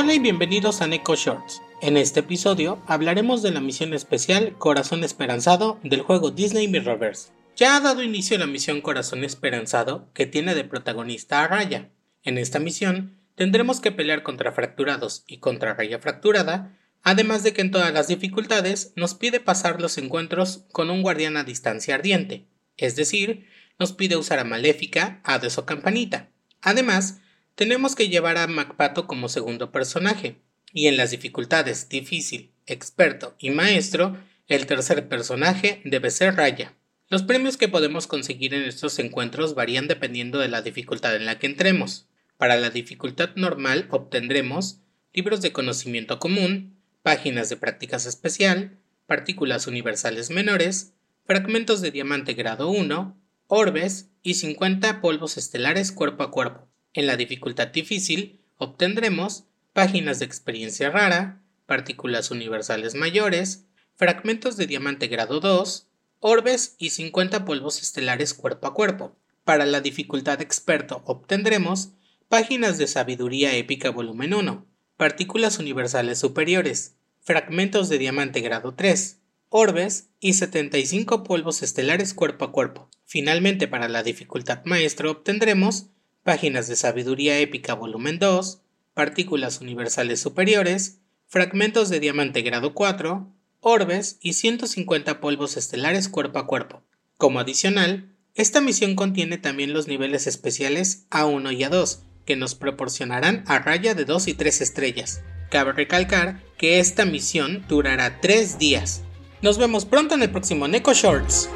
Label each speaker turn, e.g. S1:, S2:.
S1: Hola y bienvenidos a Neko Shorts. En este episodio hablaremos de la misión especial Corazón Esperanzado del juego Disney Mirrorverse. Ya ha dado inicio la misión Corazón Esperanzado que tiene de protagonista a Raya. En esta misión tendremos que pelear contra fracturados y contra Raya fracturada, además de que en todas las dificultades nos pide pasar los encuentros con un guardián a distancia ardiente, es decir, nos pide usar a Maléfica, Hades o Campanita. Además, tenemos que llevar a MacPato como segundo personaje, y en las dificultades difícil, experto y maestro, el tercer personaje debe ser Raya. Los premios que podemos conseguir en estos encuentros varían dependiendo de la dificultad en la que entremos. Para la dificultad normal obtendremos libros de conocimiento común, páginas de prácticas especial, partículas universales menores, fragmentos de diamante grado 1, orbes y 50 polvos estelares cuerpo a cuerpo. En la dificultad difícil obtendremos páginas de experiencia rara, partículas universales mayores, fragmentos de diamante grado 2, orbes y 50 polvos estelares cuerpo a cuerpo. Para la dificultad experto obtendremos páginas de sabiduría épica volumen 1, partículas universales superiores, fragmentos de diamante grado 3, orbes y 75 polvos estelares cuerpo a cuerpo. Finalmente, para la dificultad maestro obtendremos páginas de Sabiduría Épica volumen 2, partículas universales superiores, fragmentos de diamante grado 4, orbes y 150 polvos estelares cuerpo a cuerpo. Como adicional, esta misión contiene también los niveles especiales A1 y A2, que nos proporcionarán a raya de 2 y 3 estrellas. Cabe recalcar que esta misión durará 3 días. Nos vemos pronto en el próximo Neko Shorts.